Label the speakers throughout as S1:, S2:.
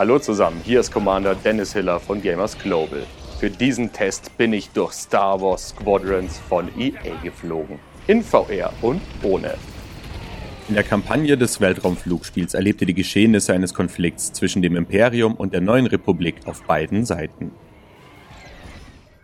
S1: Hallo zusammen, hier ist Commander Dennis Hiller von Gamers Global. Für diesen Test bin ich durch Star Wars Squadrons von EA geflogen. In VR und ohne.
S2: In der Kampagne des Weltraumflugspiels erlebt ihr die Geschehnisse eines Konflikts zwischen dem Imperium und der neuen Republik auf beiden Seiten.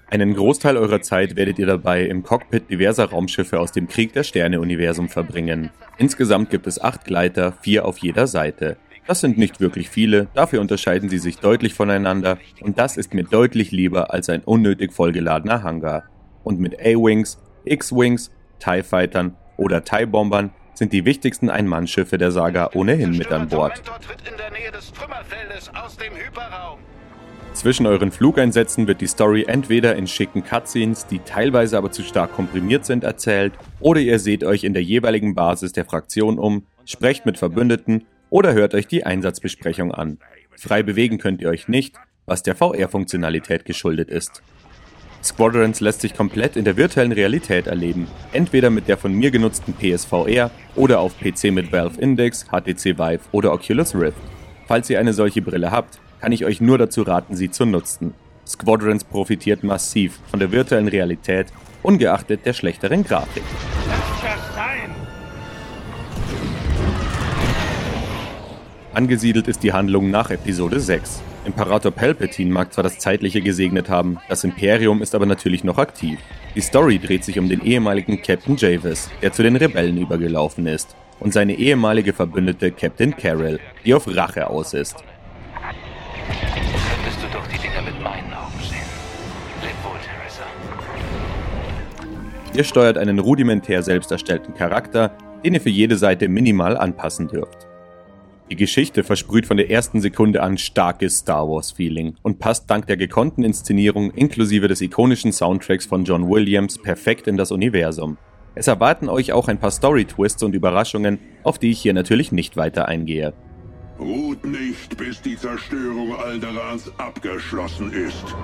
S2: Einen Großteil eurer Zeit werdet ihr dabei im Cockpit diverser Raumschiffe aus dem Krieg der Sterne-Universum verbringen. Insgesamt gibt es acht Gleiter, vier auf jeder Seite. Das sind nicht wirklich viele, dafür unterscheiden sie sich deutlich voneinander und das ist mir deutlich lieber als ein unnötig vollgeladener Hangar. Und mit A-Wings, X-Wings, TIE Fightern oder TIE Bombern sind die wichtigsten Ein-Mann-Schiffe der Saga ohnehin mit an Bord. Zwischen euren Flugeinsätzen wird die Story entweder in schicken Cutscenes, die teilweise aber zu stark komprimiert sind, erzählt, oder ihr seht euch in der jeweiligen Basis der Fraktion um, sprecht mit Verbündeten oder hört euch die Einsatzbesprechung an. Frei bewegen könnt ihr euch nicht, was der VR-Funktionalität geschuldet ist. Squadrons lässt sich komplett in der virtuellen Realität erleben, entweder mit der von mir genutzten PSVR oder auf PC mit Valve Index, HTC Vive oder Oculus Rift. Falls ihr eine solche Brille habt, kann ich euch nur dazu raten, sie zu nutzen. Squadrons profitiert massiv von der virtuellen Realität, ungeachtet der schlechteren Grafik. Angesiedelt ist die Handlung nach Episode 6. Imperator Palpatine mag zwar das Zeitliche gesegnet haben, das Imperium ist aber natürlich noch aktiv. Die Story dreht sich um den ehemaligen Captain Javis, der zu den Rebellen übergelaufen ist, und seine ehemalige Verbündete Captain Carroll, die auf Rache aus ist. Könntest du doch die Dinger mit meinen Augen sehen. Leb wohl, Teresa. Ihr steuert einen rudimentär selbst erstellten Charakter, den ihr für jede Seite minimal anpassen dürft. Die Geschichte versprüht von der ersten Sekunde an starkes Star Wars-Feeling und passt dank der gekonnten Inszenierung inklusive des ikonischen Soundtracks von John Williams perfekt in das Universum. Es erwarten euch auch ein paar Story-Twists und Überraschungen, auf die ich hier natürlich nicht weiter eingehe.
S3: Ruht nicht, bis die Zerstörung Alderans abgeschlossen ist.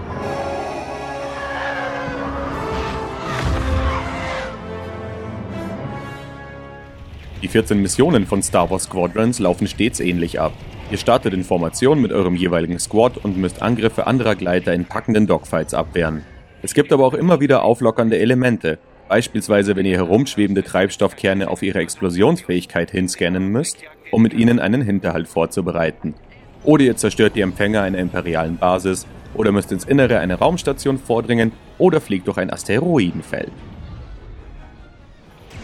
S2: Die 14 Missionen von Star Wars Squadrons laufen stets ähnlich ab. Ihr startet in Formation mit eurem jeweiligen Squad und müsst Angriffe anderer Gleiter in packenden Dogfights abwehren. Es gibt aber auch immer wieder auflockernde Elemente, beispielsweise wenn ihr herumschwebende Treibstoffkerne auf ihre Explosionsfähigkeit hinscannen müsst um mit ihnen einen Hinterhalt vorzubereiten. Oder ihr zerstört die Empfänger einer imperialen Basis, oder müsst ins Innere einer Raumstation vordringen, oder fliegt durch ein Asteroidenfeld.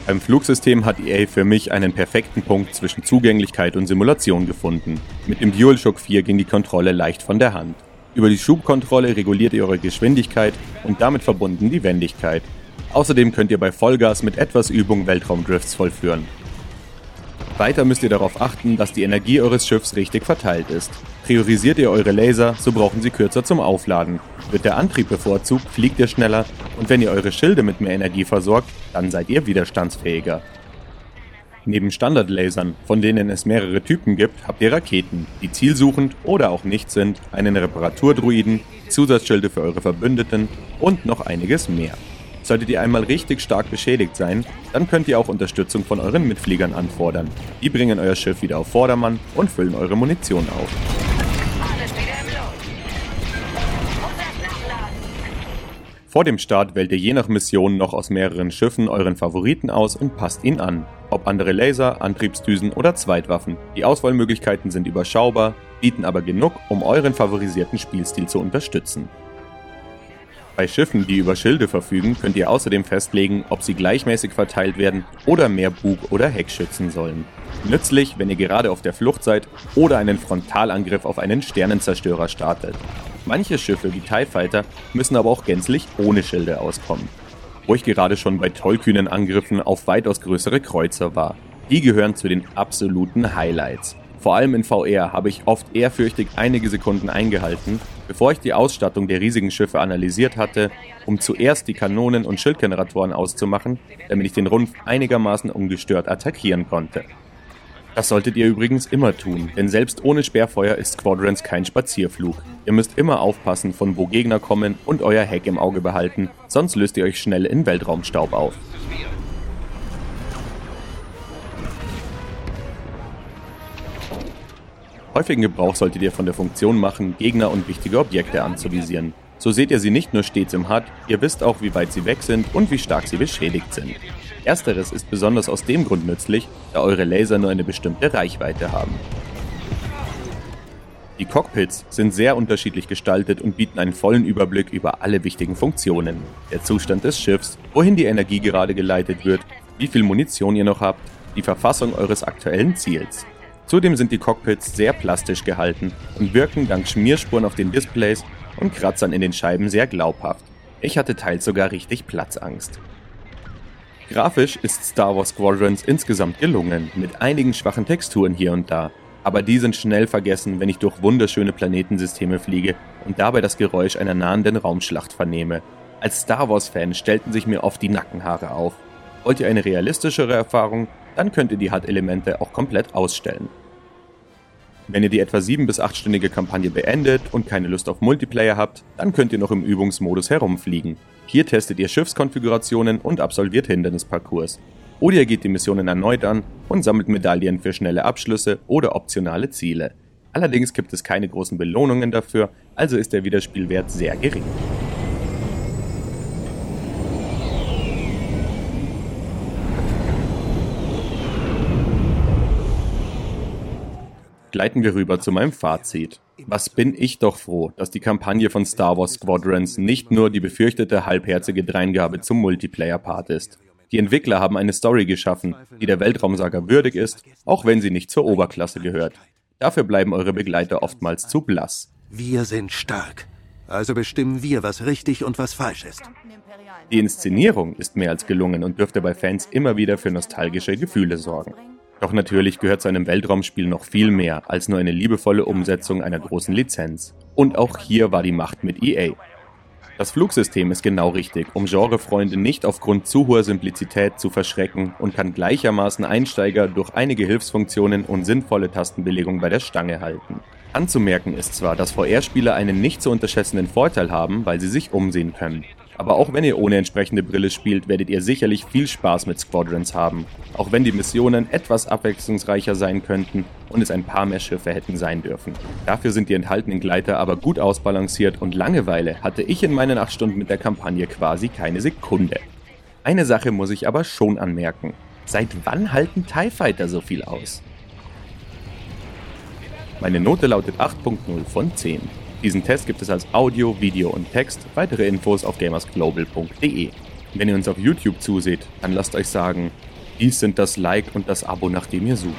S2: Beim Flugsystem hat EA für mich einen perfekten Punkt zwischen Zugänglichkeit und Simulation gefunden. Mit dem DualShock 4 ging die Kontrolle leicht von der Hand. Über die Schubkontrolle reguliert ihr eure Geschwindigkeit und damit verbunden die Wendigkeit. Außerdem könnt ihr bei Vollgas mit etwas Übung Weltraumdrifts vollführen. Weiter müsst ihr darauf achten, dass die Energie eures Schiffs richtig verteilt ist. Priorisiert ihr eure Laser, so brauchen sie kürzer zum Aufladen. Wird der Antrieb bevorzugt, fliegt ihr schneller und wenn ihr eure Schilde mit mehr Energie versorgt, dann seid ihr widerstandsfähiger. Neben Standardlasern, von denen es mehrere Typen gibt, habt ihr Raketen, die zielsuchend oder auch nicht sind, einen Reparaturdruiden, Zusatzschilde für eure Verbündeten und noch einiges mehr. Solltet ihr einmal richtig stark beschädigt sein, dann könnt ihr auch Unterstützung von euren Mitfliegern anfordern. Die bringen euer Schiff wieder auf Vordermann und füllen eure Munition auf. Vor dem Start wählt ihr je nach Mission noch aus mehreren Schiffen euren Favoriten aus und passt ihn an. Ob andere Laser, Antriebsdüsen oder Zweitwaffen. Die Auswahlmöglichkeiten sind überschaubar, bieten aber genug, um euren favorisierten Spielstil zu unterstützen. Bei Schiffen, die über Schilde verfügen, könnt ihr außerdem festlegen, ob sie gleichmäßig verteilt werden oder mehr Bug- oder Heck schützen sollen. Nützlich, wenn ihr gerade auf der Flucht seid oder einen Frontalangriff auf einen Sternenzerstörer startet. Manche Schiffe wie TIE Fighter müssen aber auch gänzlich ohne Schilde auskommen. Wo ich gerade schon bei tollkühnen Angriffen auf weitaus größere Kreuzer war. Die gehören zu den absoluten Highlights. Vor allem in VR habe ich oft ehrfürchtig einige Sekunden eingehalten, bevor ich die Ausstattung der riesigen Schiffe analysiert hatte, um zuerst die Kanonen und Schildgeneratoren auszumachen, damit ich den Rumpf einigermaßen ungestört attackieren konnte. Das solltet ihr übrigens immer tun, denn selbst ohne Sperrfeuer ist Squadrons kein Spazierflug. Ihr müsst immer aufpassen, von wo Gegner kommen und euer Heck im Auge behalten, sonst löst ihr euch schnell in Weltraumstaub auf. Häufigen Gebrauch solltet ihr von der Funktion machen, Gegner und wichtige Objekte anzuvisieren. So seht ihr sie nicht nur stets im HUD, ihr wisst auch, wie weit sie weg sind und wie stark sie beschädigt sind. Ersteres ist besonders aus dem Grund nützlich, da eure Laser nur eine bestimmte Reichweite haben. Die Cockpits sind sehr unterschiedlich gestaltet und bieten einen vollen Überblick über alle wichtigen Funktionen. Der Zustand des Schiffs, wohin die Energie gerade geleitet wird, wie viel Munition ihr noch habt, die Verfassung eures aktuellen Ziels. Zudem sind die Cockpits sehr plastisch gehalten und wirken dank Schmierspuren auf den Displays und Kratzern in den Scheiben sehr glaubhaft. Ich hatte teils sogar richtig Platzangst. Grafisch ist Star Wars Squadrons insgesamt gelungen, mit einigen schwachen Texturen hier und da, aber die sind schnell vergessen, wenn ich durch wunderschöne Planetensysteme fliege und dabei das Geräusch einer nahenden Raumschlacht vernehme. Als Star Wars-Fan stellten sich mir oft die Nackenhaare auf. Wollt ihr eine realistischere Erfahrung, dann könnt ihr die HUD-Elemente auch komplett ausstellen. Wenn ihr die etwa 7- bis 8-stündige Kampagne beendet und keine Lust auf Multiplayer habt, dann könnt ihr noch im Übungsmodus herumfliegen. Hier testet ihr Schiffskonfigurationen und absolviert Hindernisparcours. Oder ihr geht die Missionen erneut an und sammelt Medaillen für schnelle Abschlüsse oder optionale Ziele. Allerdings gibt es keine großen Belohnungen dafür, also ist der Wiederspielwert sehr gering. Gleiten wir rüber zu meinem Fazit. Was bin ich doch froh, dass die Kampagne von Star Wars Squadrons nicht nur die befürchtete halbherzige Dreingabe zum Multiplayer-Part ist. Die Entwickler haben eine Story geschaffen, die der Weltraumsaga würdig ist, auch wenn sie nicht zur Oberklasse gehört. Dafür bleiben eure Begleiter oftmals zu blass.
S4: Wir sind stark. Also bestimmen wir, was richtig und was falsch ist.
S2: Die Inszenierung ist mehr als gelungen und dürfte bei Fans immer wieder für nostalgische Gefühle sorgen. Doch natürlich gehört zu einem Weltraumspiel noch viel mehr als nur eine liebevolle Umsetzung einer großen Lizenz. Und auch hier war die Macht mit EA. Das Flugsystem ist genau richtig, um Genrefreunde nicht aufgrund zu hoher Simplizität zu verschrecken und kann gleichermaßen Einsteiger durch einige Hilfsfunktionen und sinnvolle Tastenbelegung bei der Stange halten. Anzumerken ist zwar, dass VR-Spieler einen nicht zu unterschätzenden Vorteil haben, weil sie sich umsehen können. Aber auch wenn ihr ohne entsprechende Brille spielt, werdet ihr sicherlich viel Spaß mit Squadrons haben. Auch wenn die Missionen etwas abwechslungsreicher sein könnten und es ein paar mehr Schiffe hätten sein dürfen. Dafür sind die enthaltenen Gleiter aber gut ausbalanciert und Langeweile hatte ich in meinen 8 Stunden mit der Kampagne quasi keine Sekunde. Eine Sache muss ich aber schon anmerken. Seit wann halten TIE Fighter so viel aus? Meine Note lautet 8.0 von 10. Diesen Test gibt es als Audio, Video und Text. Weitere Infos auf gamersglobal.de. Wenn ihr uns auf YouTube zuseht, dann lasst euch sagen, dies sind das Like und das Abo, nach dem ihr sucht.